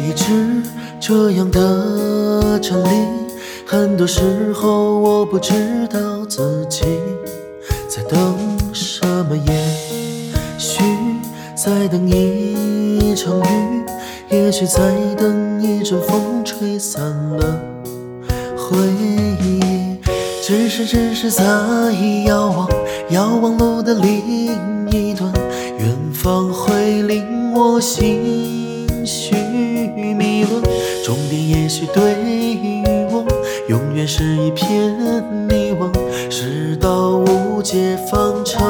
一直这样的真理，很多时候我不知道自己在等什么，也许在等一场雨，也许在等一阵风吹散了回忆。只是，只是在遥望遥望路的另一端，远方会令我心许迷乱。终点也许对于我，永远是一片迷惘。事到无解方程，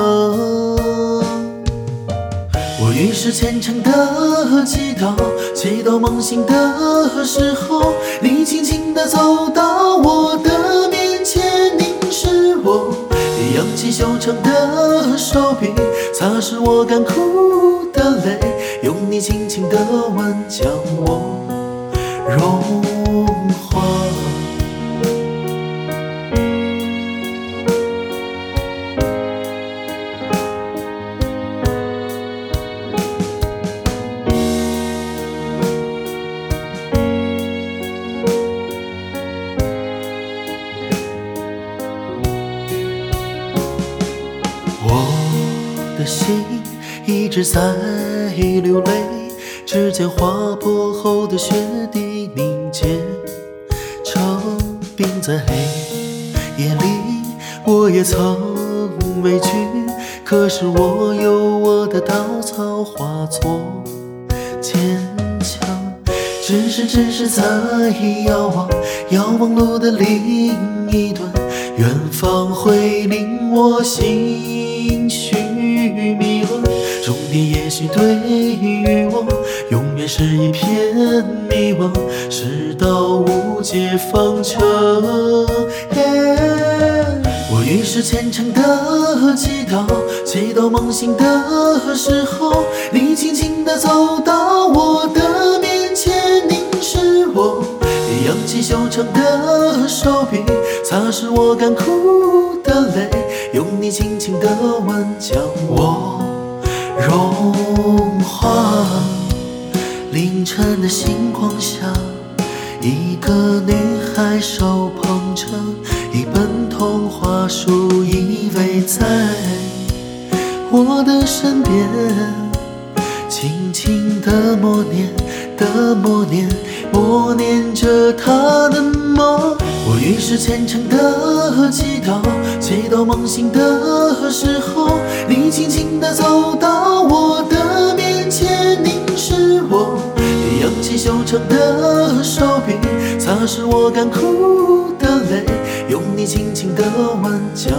我于是虔诚的祈祷，祈祷梦醒的时候，你轻轻地走到我的面前，凝视我，扬起修长的手臂，擦拭我干枯，你轻轻的吻将我。融化。我的心一直在流泪，指尖划破后的雪地凝结成冰，在黑夜里我也曾畏惧，可是我有我的稻草化作坚强。只是，只是在遥望遥望路的另一端，远方会令我心绪。终点也许对于我，永远是一片迷惘。事到无解方程。我于是虔诚的祈祷，祈祷梦醒的时候，你轻轻地走到我的面前，凝视我，扬起修长的手臂，擦拭我干枯的泪，用你轻轻的吻将我融化。凌晨的星光下，一个女孩手捧着一本童话书，依偎在我的身边，轻轻地默念，的默念，默念着她的梦。于是虔诚的祈祷，祈祷梦醒的时候，你轻轻地走到我的面前，凝视我，扬起修长的手臂，擦拭我干枯的泪，用你轻轻的吻将